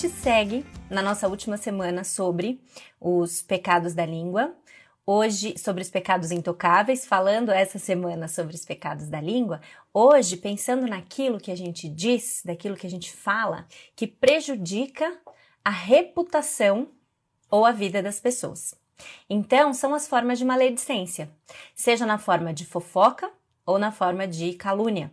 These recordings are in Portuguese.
Gente segue na nossa última semana sobre os pecados da língua. Hoje, sobre os pecados intocáveis, falando essa semana sobre os pecados da língua. Hoje, pensando naquilo que a gente diz, daquilo que a gente fala, que prejudica a reputação ou a vida das pessoas. Então, são as formas de maledicência, seja na forma de fofoca ou na forma de calúnia.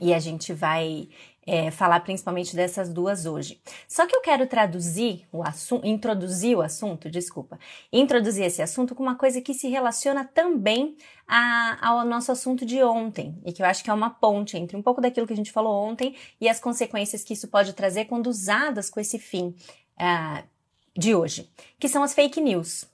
E a gente vai é, falar principalmente dessas duas hoje. Só que eu quero traduzir o assunto, introduzir o assunto, desculpa, introduzir esse assunto com uma coisa que se relaciona também a, ao nosso assunto de ontem e que eu acho que é uma ponte entre um pouco daquilo que a gente falou ontem e as consequências que isso pode trazer quando usadas com esse fim uh, de hoje, que são as fake news.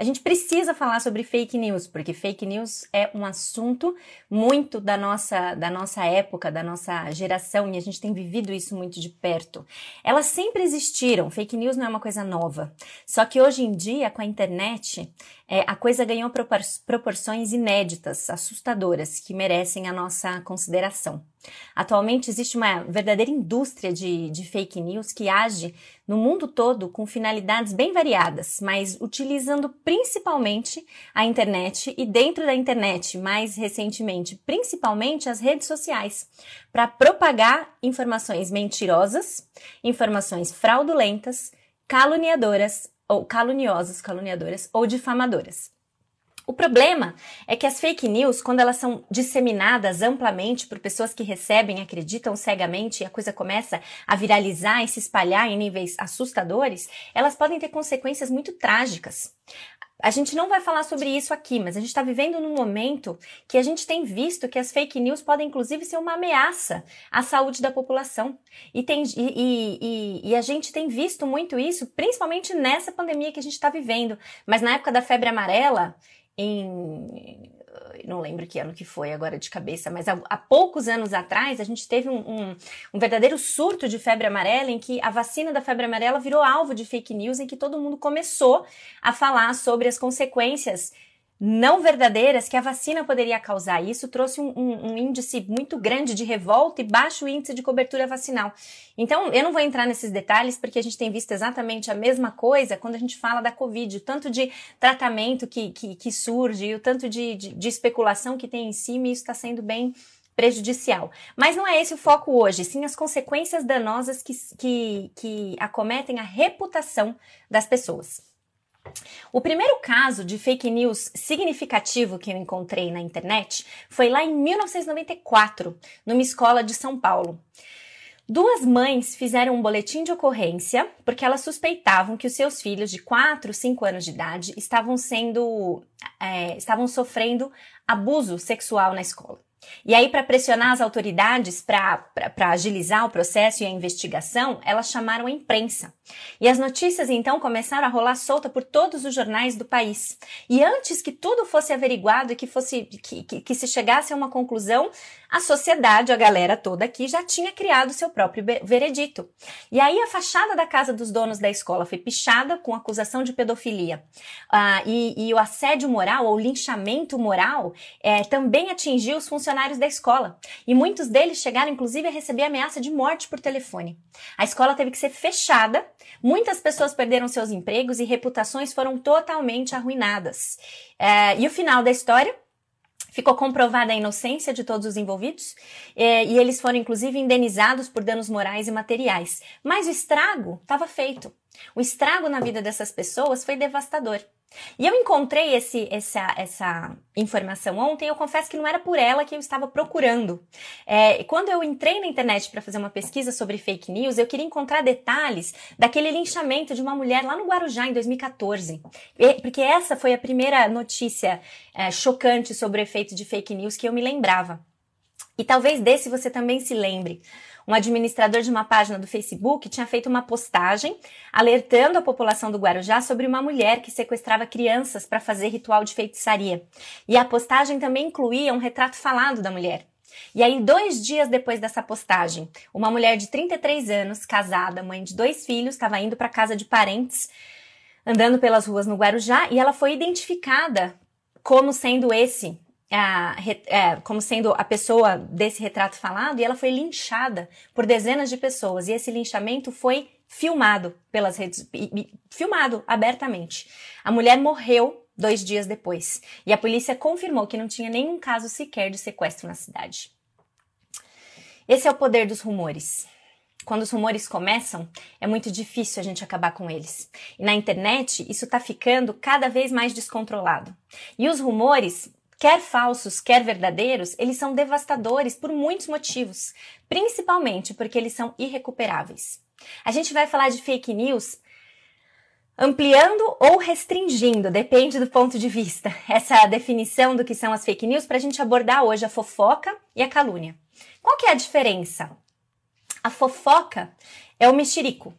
A gente precisa falar sobre fake news, porque fake news é um assunto muito da nossa, da nossa época, da nossa geração, e a gente tem vivido isso muito de perto. Elas sempre existiram, fake news não é uma coisa nova. Só que hoje em dia, com a internet, é, a coisa ganhou propor proporções inéditas, assustadoras, que merecem a nossa consideração. Atualmente existe uma verdadeira indústria de, de fake news que age no mundo todo com finalidades bem variadas, mas utilizando principalmente a internet e dentro da internet, mais recentemente, principalmente as redes sociais, para propagar informações mentirosas, informações fraudulentas, caluniadoras ou caluniosas, caluniadoras ou difamadoras. O problema é que as fake news, quando elas são disseminadas amplamente por pessoas que recebem, acreditam cegamente e a coisa começa a viralizar e se espalhar em níveis assustadores, elas podem ter consequências muito trágicas. A gente não vai falar sobre isso aqui, mas a gente está vivendo num momento que a gente tem visto que as fake news podem, inclusive, ser uma ameaça à saúde da população. E, tem, e, e, e a gente tem visto muito isso, principalmente nessa pandemia que a gente está vivendo. Mas na época da febre amarela, em não lembro que ano que foi agora de cabeça, mas há, há poucos anos atrás a gente teve um, um, um, verdadeiro surto de febre amarela em que a vacina da febre amarela virou alvo de fake news, em que todo mundo começou a falar sobre as consequências não verdadeiras que a vacina poderia causar. Isso trouxe um, um, um, índice muito grande de revolta e baixo índice de cobertura vacinal. Então, eu não vou entrar nesses detalhes porque a gente tem visto exatamente a mesma coisa quando a gente fala da Covid, o tanto de tratamento que, que, que surge e o tanto de, de, de especulação que tem em cima, e isso está sendo bem prejudicial. Mas não é esse o foco hoje, sim as consequências danosas que, que, que acometem a reputação das pessoas. O primeiro caso de fake news significativo que eu encontrei na internet foi lá em 1994, numa escola de São Paulo. Duas mães fizeram um boletim de ocorrência porque elas suspeitavam que os seus filhos de 4, 5 anos de idade estavam sendo, é, estavam sofrendo abuso sexual na escola. E aí, para pressionar as autoridades para agilizar o processo e a investigação, elas chamaram a imprensa. E as notícias então começaram a rolar solta por todos os jornais do país. E antes que tudo fosse averiguado e que fosse que, que, que se chegasse a uma conclusão, a sociedade, a galera toda aqui já tinha criado seu próprio veredito. E aí a fachada da casa dos donos da escola foi pichada com acusação de pedofilia. Uh, e, e, o assédio moral ou linchamento moral é, também atingiu os funcionários da escola. E muitos deles chegaram inclusive a receber ameaça de morte por telefone. A escola teve que ser fechada Muitas pessoas perderam seus empregos e reputações foram totalmente arruinadas. É, e o final da história? Ficou comprovada a inocência de todos os envolvidos é, e eles foram inclusive indenizados por danos morais e materiais. Mas o estrago estava feito. O estrago na vida dessas pessoas foi devastador. E eu encontrei esse, essa, essa informação ontem, eu confesso que não era por ela que eu estava procurando. É, quando eu entrei na internet para fazer uma pesquisa sobre fake news, eu queria encontrar detalhes daquele linchamento de uma mulher lá no Guarujá em 2014. Porque essa foi a primeira notícia é, chocante sobre o efeito de fake news que eu me lembrava. E talvez desse você também se lembre. Um administrador de uma página do Facebook tinha feito uma postagem alertando a população do Guarujá sobre uma mulher que sequestrava crianças para fazer ritual de feitiçaria. E a postagem também incluía um retrato falado da mulher. E aí, dois dias depois dessa postagem, uma mulher de 33 anos, casada, mãe de dois filhos, estava indo para casa de parentes, andando pelas ruas no Guarujá, e ela foi identificada como sendo esse, a, é, como sendo a pessoa desse retrato falado, e ela foi linchada por dezenas de pessoas. E esse linchamento foi filmado pelas redes, filmado abertamente. A mulher morreu dois dias depois. E a polícia confirmou que não tinha nenhum caso sequer de sequestro na cidade. Esse é o poder dos rumores. Quando os rumores começam, é muito difícil a gente acabar com eles. E na internet, isso está ficando cada vez mais descontrolado. E os rumores, quer falsos, quer verdadeiros, eles são devastadores por muitos motivos, principalmente porque eles são irrecuperáveis. A gente vai falar de fake news ampliando ou restringindo, depende do ponto de vista, essa definição do que são as fake news para a gente abordar hoje a fofoca e a calúnia. Qual que é a diferença? A fofoca é o mexerico.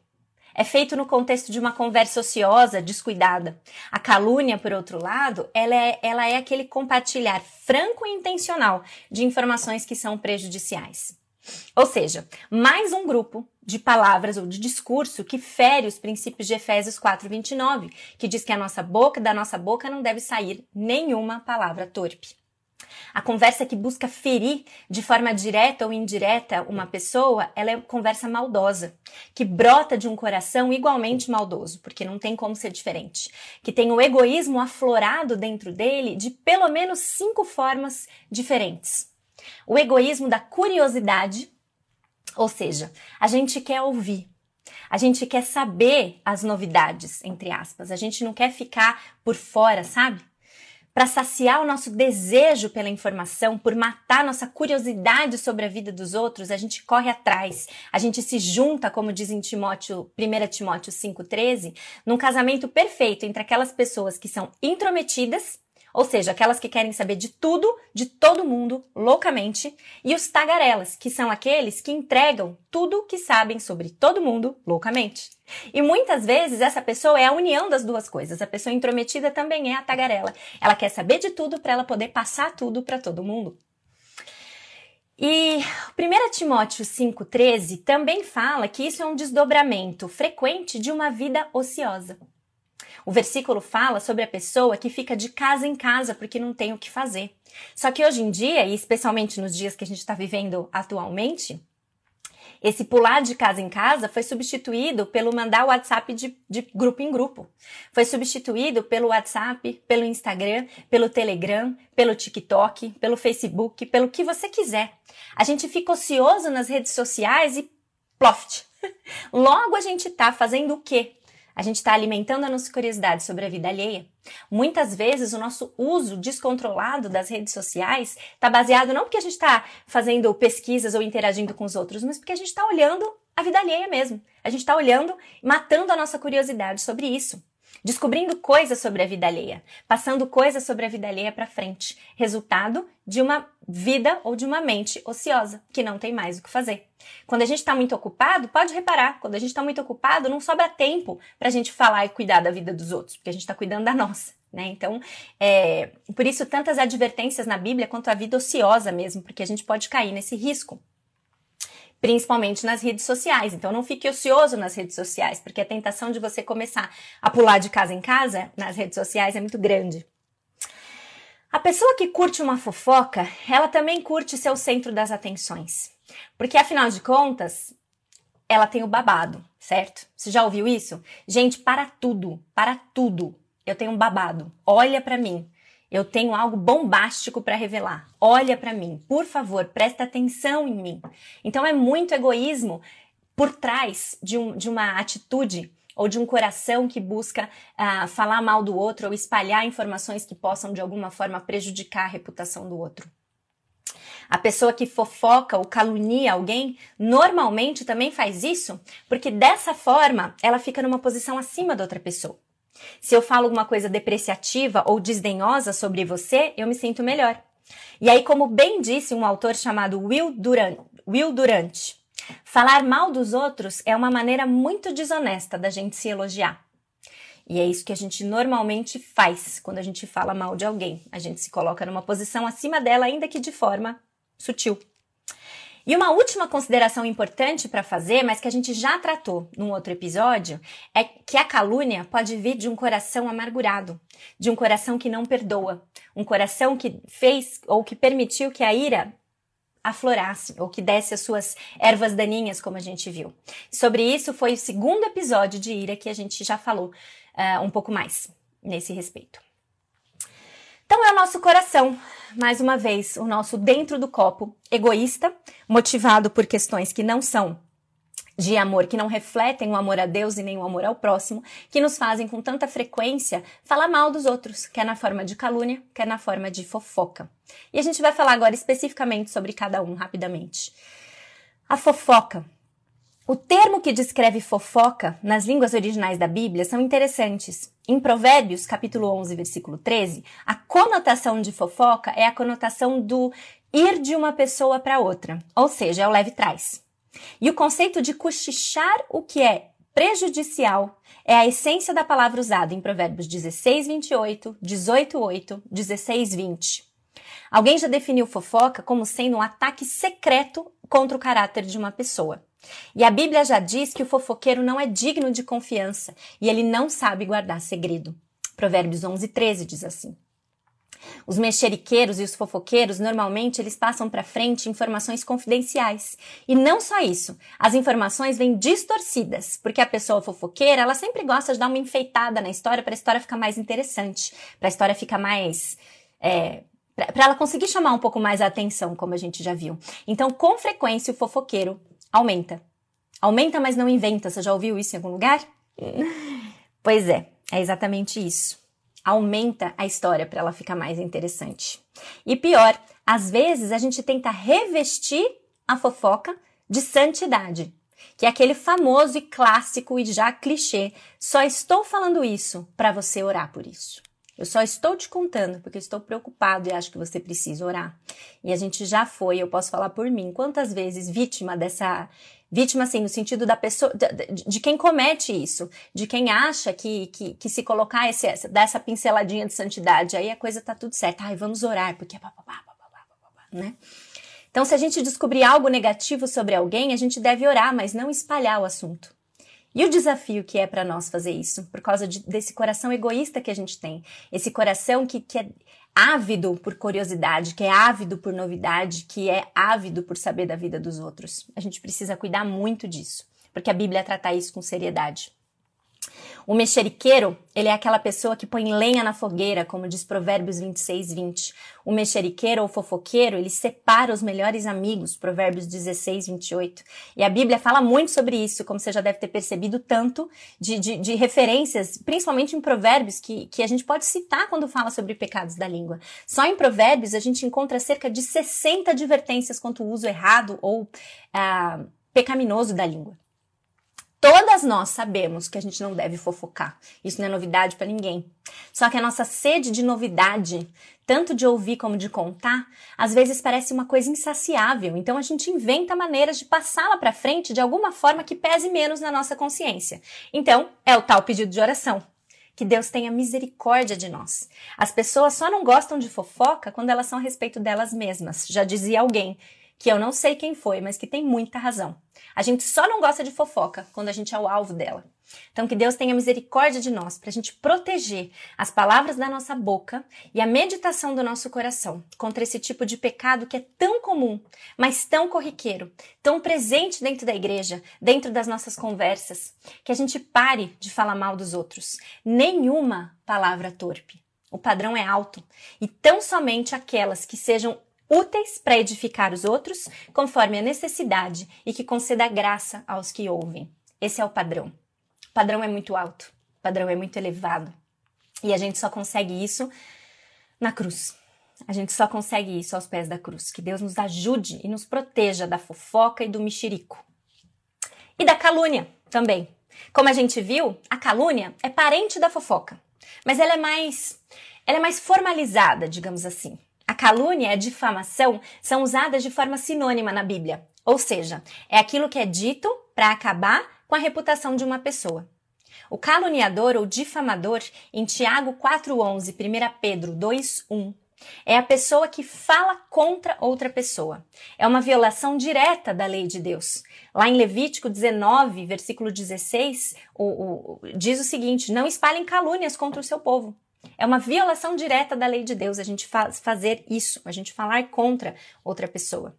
É feito no contexto de uma conversa ociosa, descuidada. A calúnia, por outro lado, ela é, ela é aquele compartilhar franco e intencional de informações que são prejudiciais. Ou seja, mais um grupo de palavras ou de discurso que fere os princípios de Efésios 4:29, que diz que a nossa boca, da nossa boca não deve sair nenhuma palavra torpe. A conversa que busca ferir de forma direta ou indireta uma pessoa, ela é conversa maldosa, que brota de um coração igualmente maldoso, porque não tem como ser diferente, que tem o egoísmo aflorado dentro dele de pelo menos cinco formas diferentes. O egoísmo da curiosidade, ou seja, a gente quer ouvir, a gente quer saber as novidades, entre aspas, a gente não quer ficar por fora, sabe? Para saciar o nosso desejo pela informação, por matar nossa curiosidade sobre a vida dos outros, a gente corre atrás, a gente se junta, como diz em Timóteo, 1 Timóteo 5,13, num casamento perfeito entre aquelas pessoas que são intrometidas ou seja, aquelas que querem saber de tudo, de todo mundo, loucamente, e os tagarelas, que são aqueles que entregam tudo que sabem sobre todo mundo, loucamente. E muitas vezes essa pessoa é a união das duas coisas. A pessoa intrometida também é a tagarela. Ela quer saber de tudo para ela poder passar tudo para todo mundo. E 1 Timóteo 5,13 também fala que isso é um desdobramento frequente de uma vida ociosa. O versículo fala sobre a pessoa que fica de casa em casa porque não tem o que fazer. Só que hoje em dia, e especialmente nos dias que a gente está vivendo atualmente, esse pular de casa em casa foi substituído pelo mandar o WhatsApp de, de, grupo em grupo. Foi substituído pelo WhatsApp, pelo Instagram, pelo Telegram, pelo TikTok, pelo Facebook, pelo que você quiser. A gente fica ocioso nas redes sociais e ploft. Logo a gente tá fazendo o quê? A gente está alimentando a nossa curiosidade sobre a vida alheia. Muitas vezes o nosso uso descontrolado das redes sociais está baseado não porque a gente está fazendo pesquisas ou interagindo com os outros, mas porque a gente está olhando a vida alheia mesmo. A gente está olhando, matando a nossa curiosidade sobre isso descobrindo coisas sobre a vida alheia, passando coisas sobre a vida alheia para frente, resultado de uma vida ou de uma mente ociosa, que não tem mais o que fazer. Quando a gente está muito ocupado, pode reparar, quando a gente está muito ocupado, não sobra tempo para a gente falar e cuidar da vida dos outros, porque a gente está cuidando da nossa. Né? Então, é, por isso tantas advertências na Bíblia quanto a vida ociosa mesmo, porque a gente pode cair nesse risco principalmente nas redes sociais. Então não fique ocioso nas redes sociais, porque a tentação de você começar a pular de casa em casa nas redes sociais é muito grande. A pessoa que curte uma fofoca, ela também curte ser o centro das atenções. Porque afinal de contas, ela tem o babado, certo? Você já ouviu isso? Gente, para tudo, para tudo. Eu tenho um babado. Olha para mim. Eu tenho algo bombástico para revelar. Olha para mim, por favor, presta atenção em mim. Então é muito egoísmo por trás de, um, de uma atitude ou de um coração que busca uh, falar mal do outro ou espalhar informações que possam de alguma forma prejudicar a reputação do outro. A pessoa que fofoca ou calunia alguém normalmente também faz isso porque dessa forma ela fica numa posição acima da outra pessoa. Se eu falo alguma coisa depreciativa ou desdenhosa sobre você, eu me sinto melhor. E aí, como bem disse um autor chamado Will Durant, Will Durant Falar mal dos outros é uma maneira muito desonesta da gente se elogiar. E é isso que a gente normalmente faz quando a gente fala mal de alguém. A gente se coloca numa posição acima dela, ainda que de forma sutil. E uma última consideração importante para fazer, mas que a gente já tratou num outro episódio, é que a calúnia pode vir de um coração amargurado, de um coração que não perdoa, um coração que fez ou que permitiu que a ira aflorasse ou que desse as suas ervas daninhas, como a gente viu. Sobre isso foi o segundo episódio de ira que a gente já falou uh, um pouco mais nesse respeito. Então é o nosso coração, mais uma vez, o nosso dentro do copo, egoísta, motivado por questões que não são de amor, que não refletem o amor a Deus e nem o amor ao próximo, que nos fazem com tanta frequência falar mal dos outros, quer na forma de calúnia, quer na forma de fofoca. E a gente vai falar agora especificamente sobre cada um rapidamente. A fofoca o termo que descreve fofoca nas línguas originais da Bíblia são interessantes. Em Provérbios, capítulo 11, versículo 13, a conotação de fofoca é a conotação do ir de uma pessoa para outra, ou seja, é o leve trás. E o conceito de cochichar o que é prejudicial é a essência da palavra usada em Provérbios 16, 28, 18, 8, 16, 20. Alguém já definiu fofoca como sendo um ataque secreto contra o caráter de uma pessoa. E a Bíblia já diz que o fofoqueiro não é digno de confiança e ele não sabe guardar segredo. Provérbios 11, 13 diz assim. Os mexeriqueiros e os fofoqueiros, normalmente, eles passam para frente informações confidenciais. E não só isso, as informações vêm distorcidas, porque a pessoa fofoqueira, ela sempre gosta de dar uma enfeitada na história para a história ficar mais interessante, para a história ficar mais é, para ela conseguir chamar um pouco mais a atenção, como a gente já viu. Então, com frequência, o fofoqueiro aumenta. Aumenta, mas não inventa. Você já ouviu isso em algum lugar? pois é, é exatamente isso. Aumenta a história para ela ficar mais interessante. E pior, às vezes a gente tenta revestir a fofoca de santidade, que é aquele famoso e clássico e já clichê. Só estou falando isso para você orar por isso. Eu só estou te contando porque estou preocupado e acho que você precisa orar. E a gente já foi, eu posso falar por mim, quantas vezes vítima dessa. Vítima, assim, no sentido da pessoa, de, de quem comete isso, de quem acha que, que, que se colocar esse, essa, dar essa pinceladinha de santidade, aí a coisa tá tudo certo. Ai, vamos orar, porque é papapá, papapá, papapá, né? Então, se a gente descobrir algo negativo sobre alguém, a gente deve orar, mas não espalhar o assunto. E o desafio que é para nós fazer isso, por causa de, desse coração egoísta que a gente tem, esse coração que, que é ávido por curiosidade, que é ávido por novidade, que é ávido por saber da vida dos outros. A gente precisa cuidar muito disso, porque a Bíblia trata isso com seriedade. O mexeriqueiro, ele é aquela pessoa que põe lenha na fogueira, como diz Provérbios 26, 20. O mexeriqueiro ou fofoqueiro, ele separa os melhores amigos, Provérbios 16, 28. E a Bíblia fala muito sobre isso, como você já deve ter percebido, tanto de, de, de referências, principalmente em Provérbios, que, que a gente pode citar quando fala sobre pecados da língua. Só em Provérbios a gente encontra cerca de 60 advertências quanto o uso errado ou ah, pecaminoso da língua. Todas nós sabemos que a gente não deve fofocar. Isso não é novidade para ninguém. Só que a nossa sede de novidade, tanto de ouvir como de contar, às vezes parece uma coisa insaciável. Então a gente inventa maneiras de passá-la para frente de alguma forma que pese menos na nossa consciência. Então, é o tal pedido de oração. Que Deus tenha misericórdia de nós. As pessoas só não gostam de fofoca quando elas são a respeito delas mesmas. Já dizia alguém que eu não sei quem foi, mas que tem muita razão. A gente só não gosta de fofoca quando a gente é o alvo dela. Então, que Deus tenha misericórdia de nós para a gente proteger as palavras da nossa boca e a meditação do nosso coração contra esse tipo de pecado que é tão comum, mas tão corriqueiro, tão presente dentro da igreja, dentro das nossas conversas, que a gente pare de falar mal dos outros. Nenhuma palavra torpe. O padrão é alto e tão somente aquelas que sejam úteis para edificar os outros, conforme a necessidade e que conceda graça aos que ouvem. Esse é o padrão. O padrão é muito alto, o padrão é muito elevado. E a gente só consegue isso na cruz. A gente só consegue isso aos pés da cruz. Que Deus nos ajude e nos proteja da fofoca e do mexerico. E da calúnia também. Como a gente viu, a calúnia é parente da fofoca, mas ela é mais ela é mais formalizada, digamos assim. A calúnia e a difamação são usadas de forma sinônima na Bíblia. Ou seja, é aquilo que é dito para acabar com a reputação de uma pessoa. O caluniador ou difamador, em Tiago 4,11, 1 Pedro 2,1, é a pessoa que fala contra outra pessoa. É uma violação direta da lei de Deus. Lá em Levítico 19, versículo 16, o, o, diz o seguinte: Não espalhem calúnias contra o seu povo. É uma violação direta da lei de Deus a gente faz, fazer isso, a gente falar contra outra pessoa.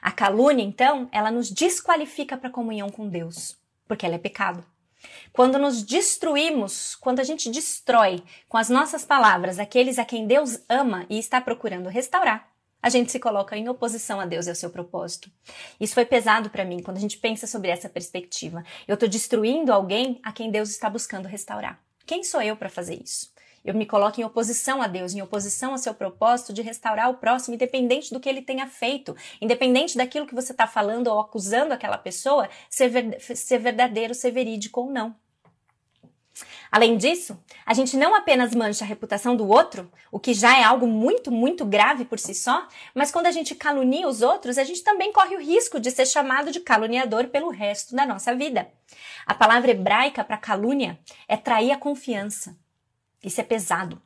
A calúnia, então, ela nos desqualifica para a comunhão com Deus, porque ela é pecado. Quando nos destruímos, quando a gente destrói com as nossas palavras aqueles a quem Deus ama e está procurando restaurar, a gente se coloca em oposição a Deus e ao seu propósito. Isso foi pesado para mim quando a gente pensa sobre essa perspectiva. Eu estou destruindo alguém a quem Deus está buscando restaurar. Quem sou eu para fazer isso? Eu me coloco em oposição a Deus, em oposição ao seu propósito de restaurar o próximo, independente do que ele tenha feito, independente daquilo que você está falando ou acusando aquela pessoa ser, ver, ser verdadeiro, ser verídico ou não. Além disso, a gente não apenas mancha a reputação do outro, o que já é algo muito, muito grave por si só, mas quando a gente calunia os outros, a gente também corre o risco de ser chamado de caluniador pelo resto da nossa vida. A palavra hebraica para calúnia é trair a confiança. Isso é pesado.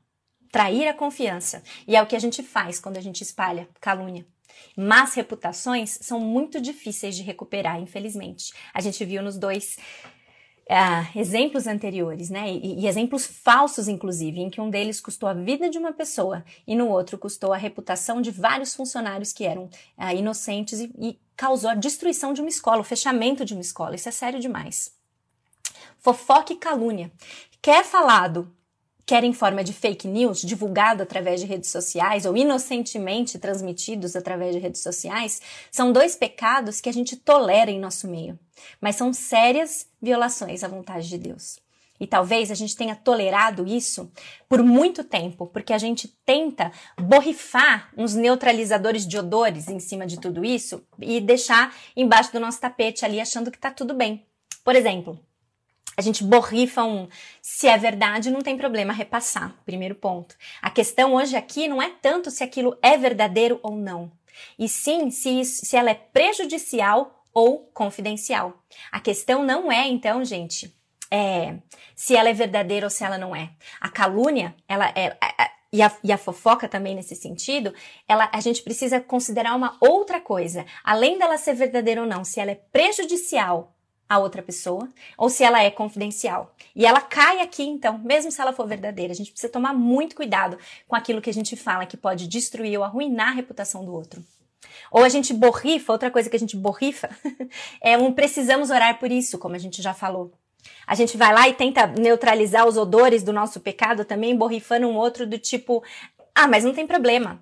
Trair a confiança. E é o que a gente faz quando a gente espalha calúnia. Más reputações são muito difíceis de recuperar, infelizmente. A gente viu nos dois uh, exemplos anteriores, né? E, e, exemplos falsos, inclusive, em que um deles custou a vida de uma pessoa e no outro custou a reputação de vários funcionários que eram uh, inocentes e, e causou a destruição de uma escola, o fechamento de uma escola. Isso é sério demais. Fofoca e calúnia. Quer falado quer em forma de fake news, divulgado através de redes sociais ou inocentemente transmitidos através de redes sociais, são dois pecados que a gente tolera em nosso meio, mas são sérias violações à vontade de Deus. E talvez a gente tenha tolerado isso por muito tempo, porque a gente tenta borrifar uns neutralizadores de odores em cima de tudo isso e deixar embaixo do nosso tapete ali achando que tá tudo bem. Por exemplo, a gente borrifa um se é verdade, não tem problema repassar. Primeiro ponto. A questão hoje aqui não é tanto se aquilo é verdadeiro ou não, e sim se, isso, se ela é prejudicial ou confidencial. A questão não é, então, gente, é, se ela é verdadeira ou se ela não é. A calúnia, ela é, é, é e a, e a, fofoca também nesse sentido, ela, a gente precisa considerar uma outra coisa. Além dela ser verdadeira ou não, se ela é prejudicial a outra pessoa ou se ela é confidencial. E ela cai aqui, então, mesmo se ela for verdadeira. A gente precisa tomar muito cuidado com aquilo que a gente fala que pode destruir ou arruinar a reputação do outro. Ou a gente borrifa, outra coisa que a gente borrifa é um precisamos orar por isso, como a gente já falou. A gente vai lá e tenta neutralizar os odores do nosso pecado também, borrifando um outro do tipo, ah, mas não tem problema.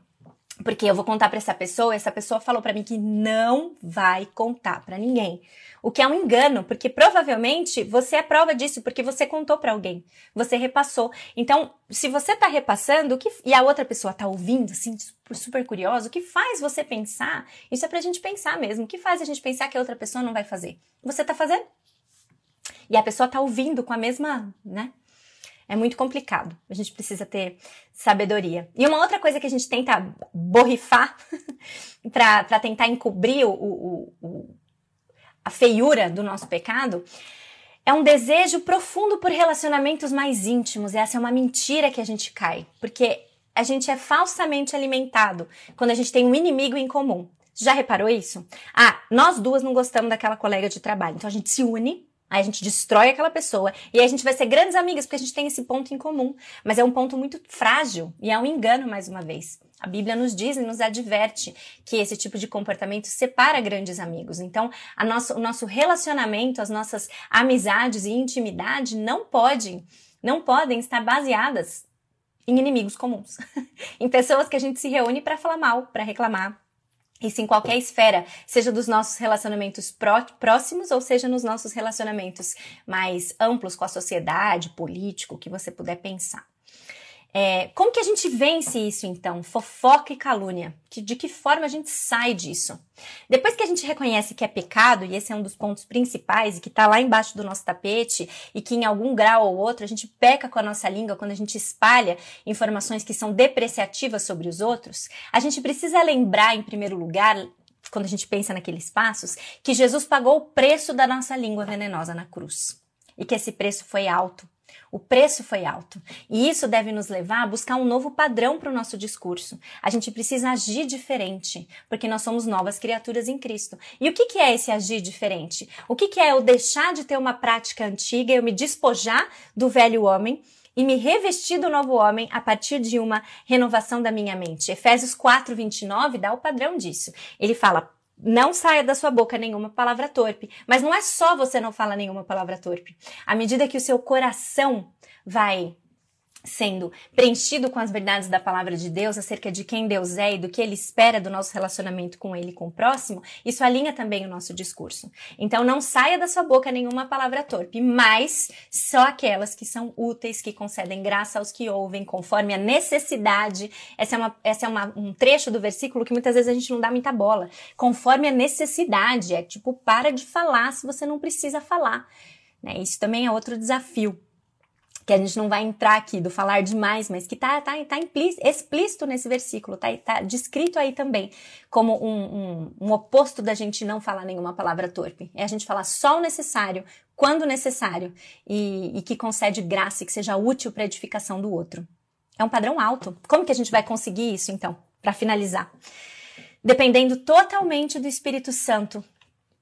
Porque eu vou contar para essa pessoa, essa pessoa falou para mim que não vai contar para ninguém. O que é um engano, porque provavelmente você é prova disso, porque você contou para alguém, você repassou. Então, se você tá repassando que, e a outra pessoa tá ouvindo, assim, super, curiosa, o que faz você pensar? Isso é pra gente pensar mesmo. O que faz a gente pensar que a outra pessoa não vai fazer? Você tá fazendo. E a pessoa tá ouvindo com a mesma, né? É muito complicado. A gente precisa ter sabedoria. E uma outra coisa que a gente tenta borrifar para tentar encobrir o, o, o, a feiura do nosso pecado é um desejo profundo por relacionamentos mais íntimos. Essa é uma mentira que a gente cai, porque a gente é falsamente alimentado quando a gente tem um inimigo em comum. Já reparou isso? Ah, nós duas não gostamos daquela colega de trabalho, então a gente se une Aí a gente destrói aquela pessoa e a gente vai ser grandes amigas porque a gente tem esse ponto em comum. Mas é um ponto muito frágil e é um engano mais uma vez. A Bíblia nos diz e nos adverte que esse tipo de comportamento separa grandes amigos. Então, nosso, o nosso relacionamento, as nossas amizades e intimidade não podem, não podem estar baseadas em inimigos comuns, em pessoas que a gente se reúne para falar mal, para reclamar, isso em qualquer esfera, seja dos nossos relacionamentos pró próximos ou seja nos nossos relacionamentos mais amplos com a sociedade, político, que você puder pensar. É, como que a gente vence isso então? Fofoca e calúnia. Que, de que forma a gente sai disso? Depois que a gente reconhece que é pecado, e esse é um dos pontos principais, e que está lá embaixo do nosso tapete, e que em algum grau ou outro a gente peca com a nossa língua quando a gente espalha informações que são depreciativas sobre os outros, a gente precisa lembrar, em primeiro lugar, quando a gente pensa naqueles passos, que Jesus pagou o preço da nossa língua venenosa na cruz. E que esse preço foi alto. O preço foi alto. E isso deve nos levar a buscar um novo padrão para o nosso discurso. A gente precisa agir diferente, porque nós somos novas criaturas em Cristo. E o que, que é esse agir diferente? O que, que é eu deixar de ter uma prática antiga, eu me despojar do velho homem e me revestir do novo homem a partir de uma renovação da minha mente. Efésios 4, 29 dá o padrão disso. Ele fala, não saia da sua boca nenhuma palavra torpe. Mas não é só você não falar nenhuma palavra torpe. À medida que o seu coração vai sendo preenchido com as verdades da palavra de Deus acerca de quem Deus é e do que ele espera do nosso relacionamento com ele e com o próximo, isso alinha também o nosso discurso. Então não saia da sua boca nenhuma palavra torpe, mas só aquelas que são úteis, que concedem graça aos que ouvem, conforme a necessidade. Essa é, uma, essa é uma, um trecho do versículo que muitas vezes a gente não dá muita bola. Conforme a necessidade, é tipo, para de falar se você não precisa falar. Né? Isso também é outro desafio que a gente não vai entrar aqui do falar demais, mas que tá, tá, tá explícito nesse versículo, tá, tá descrito aí também como um, um, um oposto da gente não falar nenhuma palavra torpe. É a gente falar só o necessário, quando necessário, e, e que concede graça e que seja útil para edificação do outro. É um padrão alto. Como que a gente vai conseguir isso, então, para finalizar? Dependendo totalmente do Espírito Santo,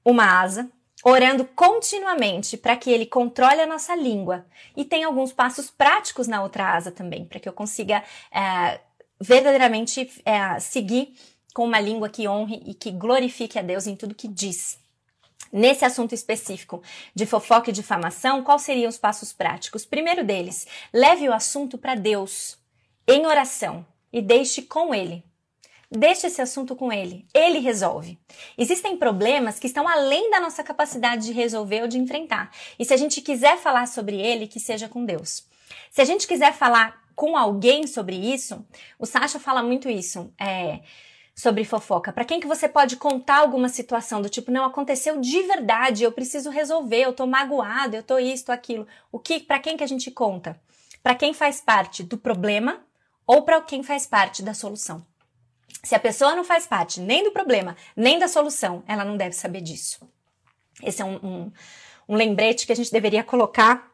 uma asa, orando continuamente para que ele controle a nossa língua. E tem alguns passos práticos na outra asa também, para que eu consiga é, verdadeiramente é, seguir com uma língua que honre e que glorifique a Deus em tudo que diz. Nesse assunto específico de fofoca e difamação, quais seriam os passos práticos? Primeiro deles, leve o assunto para Deus em oração e deixe com Ele. Deixe esse assunto com ele. Ele resolve. Existem problemas que estão além da nossa capacidade de resolver ou de enfrentar. E se a gente quiser falar sobre ele, que seja com Deus. Se a gente quiser falar com alguém sobre isso, o Sasha fala muito isso. É, sobre fofoca? Para quem que você pode contar alguma situação do tipo, não aconteceu de verdade, eu preciso resolver, eu tô magoado, eu tô isso, tô aquilo. O que, para quem que a gente conta? Para quem faz parte do problema ou para quem faz parte da solução? Se a pessoa não faz parte nem do problema, nem da solução, ela não deve saber disso. Esse é um, um, um lembrete que a gente deveria colocar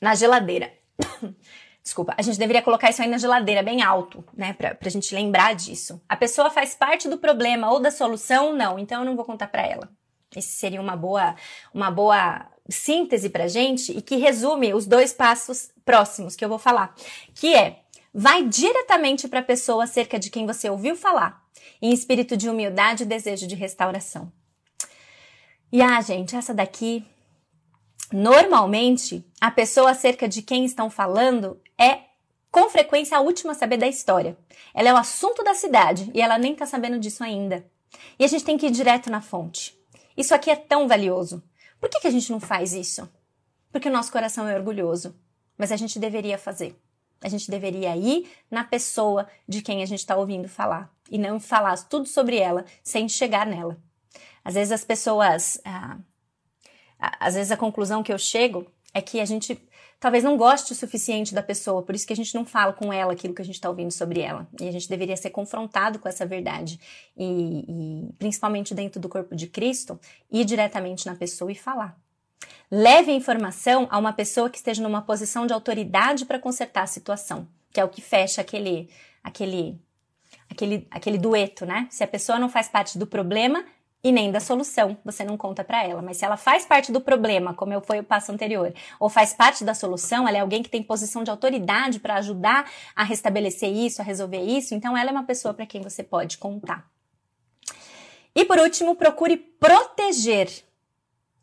na geladeira. Desculpa, a gente deveria colocar isso aí na geladeira bem alto, né? Pra, pra gente lembrar disso. A pessoa faz parte do problema ou da solução? Não, então eu não vou contar para ela. Esse seria uma boa, uma boa síntese pra gente e que resume os dois passos próximos que eu vou falar, que é vai diretamente para a pessoa acerca de quem você ouviu falar, em espírito de humildade e desejo de restauração. E ah, gente, essa daqui, normalmente, a pessoa acerca de quem estão falando é com frequência a última a saber da história. Ela é o assunto da cidade e ela nem está sabendo disso ainda. E a gente tem que ir direto na fonte. Isso aqui é tão valioso. Por que, que a gente não faz isso? Porque o nosso coração é orgulhoso. Mas a gente deveria fazer. A gente deveria ir na pessoa de quem a gente está ouvindo falar e não falar tudo sobre ela sem chegar nela. Às vezes as pessoas, ah, às vezes a conclusão que eu chego é que a gente talvez não goste o suficiente da pessoa, por isso que a gente não fala com ela aquilo que a gente está ouvindo sobre ela. E a gente deveria ser confrontado com essa verdade. E, e principalmente dentro do corpo de Cristo, ir diretamente na pessoa e falar. Leve a informação a uma pessoa que esteja numa posição de autoridade para consertar a situação, que é o que fecha aquele, aquele, aquele, aquele dueto, né? Se a pessoa não faz parte do problema e nem da solução, você não conta para ela. Mas se ela faz parte do problema, como eu foi o passo anterior, ou faz parte da solução, ela é alguém que tem posição de autoridade para ajudar a restabelecer isso, a resolver isso, então ela é uma pessoa para quem você pode contar. E por último, procure proteger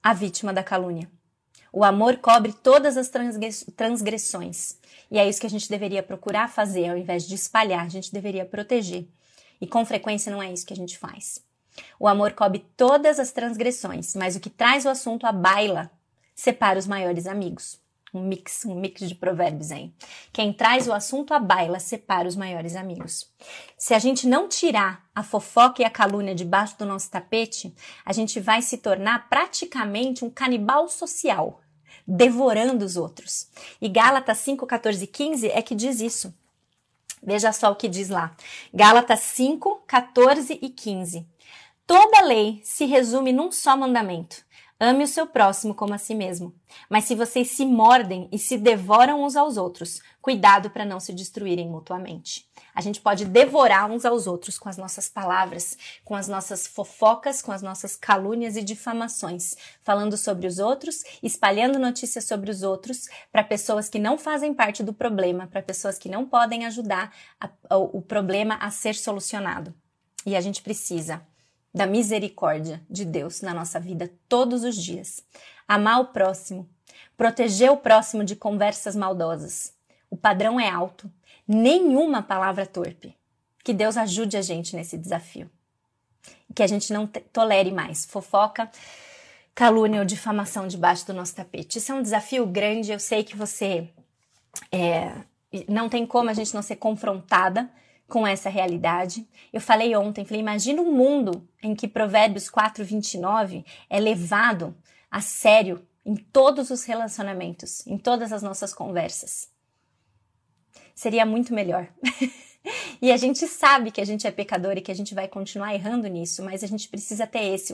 a vítima da calúnia. O amor cobre todas as transgressões. E é isso que a gente deveria procurar fazer, ao invés de espalhar, a gente deveria proteger. E com frequência não é isso que a gente faz. O amor cobre todas as transgressões, mas o que traz o assunto à baila separa os maiores amigos um mix, um mix de provérbios aí. Quem traz o assunto à baila separa os maiores amigos. Se a gente não tirar a fofoca e a calúnia debaixo do nosso tapete, a gente vai se tornar praticamente um canibal social, devorando os outros. E Gálatas 5, 14 e 15 é que diz isso. Veja só o que diz lá. Gálatas 5, 14 e 15. Toda lei se resume num só mandamento: ame o seu próximo como a si mesmo. Mas se vocês se mordem e se devoram uns aos outros, cuidado para não se destruírem mutuamente. A gente pode devorar uns aos outros com as nossas palavras, com as nossas fofocas, com as nossas calúnias e difamações, falando sobre os outros, espalhando notícias sobre os outros para pessoas que não fazem parte do problema, para pessoas que não podem ajudar a, a, o problema a ser solucionado. E a gente precisa da misericórdia de Deus na nossa vida todos os dias. Amar o próximo, proteger o próximo de conversas maldosas. O padrão é alto, nenhuma palavra torpe. Que Deus ajude a gente nesse desafio. Que a gente não tolere mais fofoca, calúnia ou difamação debaixo do nosso tapete. Isso é um desafio grande. Eu sei que você é, não tem como a gente não ser confrontada com essa realidade. Eu falei ontem, falei, imagina um mundo em que Provérbios 4, 29 é levado a sério em todos os relacionamentos, em todas as nossas conversas seria muito melhor. e a gente sabe que a gente é pecador e que a gente vai continuar errando nisso, mas a gente precisa ter esse,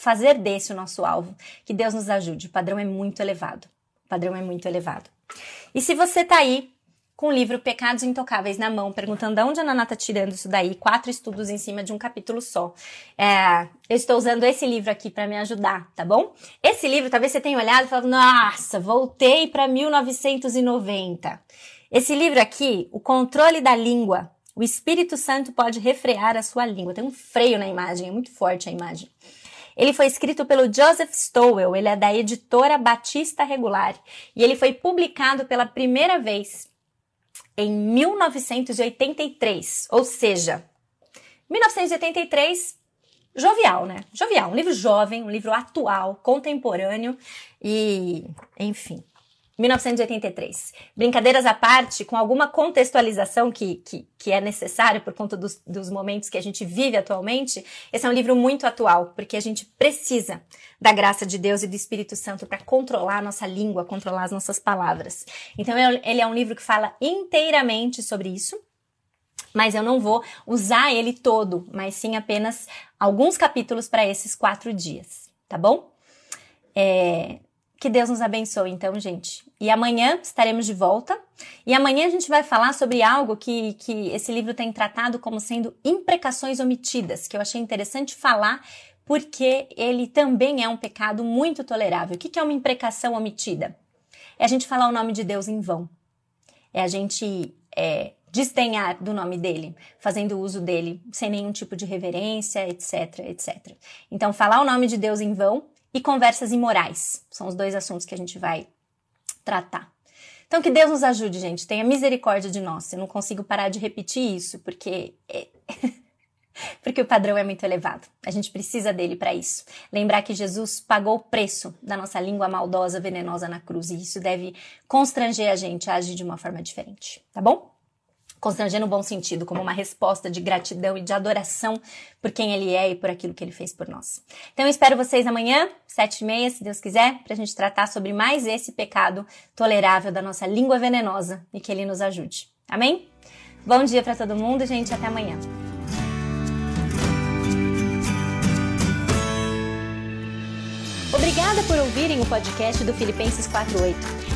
fazer desse o nosso alvo. Que Deus nos ajude. O padrão é muito elevado. O padrão é muito elevado. E se você tá aí com o livro Pecados Intocáveis na mão, perguntando de onde a Naná tá tirando isso daí, quatro estudos em cima de um capítulo só. É, eu estou usando esse livro aqui para me ajudar, tá bom? Esse livro, talvez você tenha olhado e falado, nossa, voltei para 1990. Esse livro aqui, O Controle da Língua, o Espírito Santo pode refrear a sua língua. Tem um freio na imagem, é muito forte a imagem. Ele foi escrito pelo Joseph Stowell, ele é da editora Batista Regular, e ele foi publicado pela primeira vez em 1983, ou seja, 1983, jovial, né? Jovial, um livro jovem, um livro atual, contemporâneo e, enfim, 1983. Brincadeiras à parte, com alguma contextualização que, que, que é necessário por conta dos, dos momentos que a gente vive atualmente, esse é um livro muito atual, porque a gente precisa da graça de Deus e do Espírito Santo para controlar a nossa língua, controlar as nossas palavras. Então, ele é um livro que fala inteiramente sobre isso, mas eu não vou usar ele todo, mas sim apenas alguns capítulos para esses quatro dias, tá bom? É, que Deus nos abençoe, então, gente. E amanhã estaremos de volta. E amanhã a gente vai falar sobre algo que, que esse livro tem tratado como sendo imprecações omitidas, que eu achei interessante falar, porque ele também é um pecado muito tolerável. O que é uma imprecação omitida? É a gente falar o nome de Deus em vão. É a gente é, desdenhar do nome dele, fazendo uso dele sem nenhum tipo de reverência, etc, etc. Então, falar o nome de Deus em vão e conversas imorais. São os dois assuntos que a gente vai tratar. Então, que Deus nos ajude, gente. Tenha misericórdia de nós. Eu não consigo parar de repetir isso, porque. É... porque o padrão é muito elevado. A gente precisa dele para isso. Lembrar que Jesus pagou o preço da nossa língua maldosa, venenosa na cruz, e isso deve constranger a gente a agir de uma forma diferente, tá bom? Constranger no bom sentido, como uma resposta de gratidão e de adoração por quem ele é e por aquilo que ele fez por nós. Então eu espero vocês amanhã, sete e meia, se Deus quiser, para a gente tratar sobre mais esse pecado tolerável da nossa língua venenosa e que ele nos ajude. Amém? Bom dia para todo mundo, gente, até amanhã. Obrigada por ouvirem o podcast do Filipenses 48.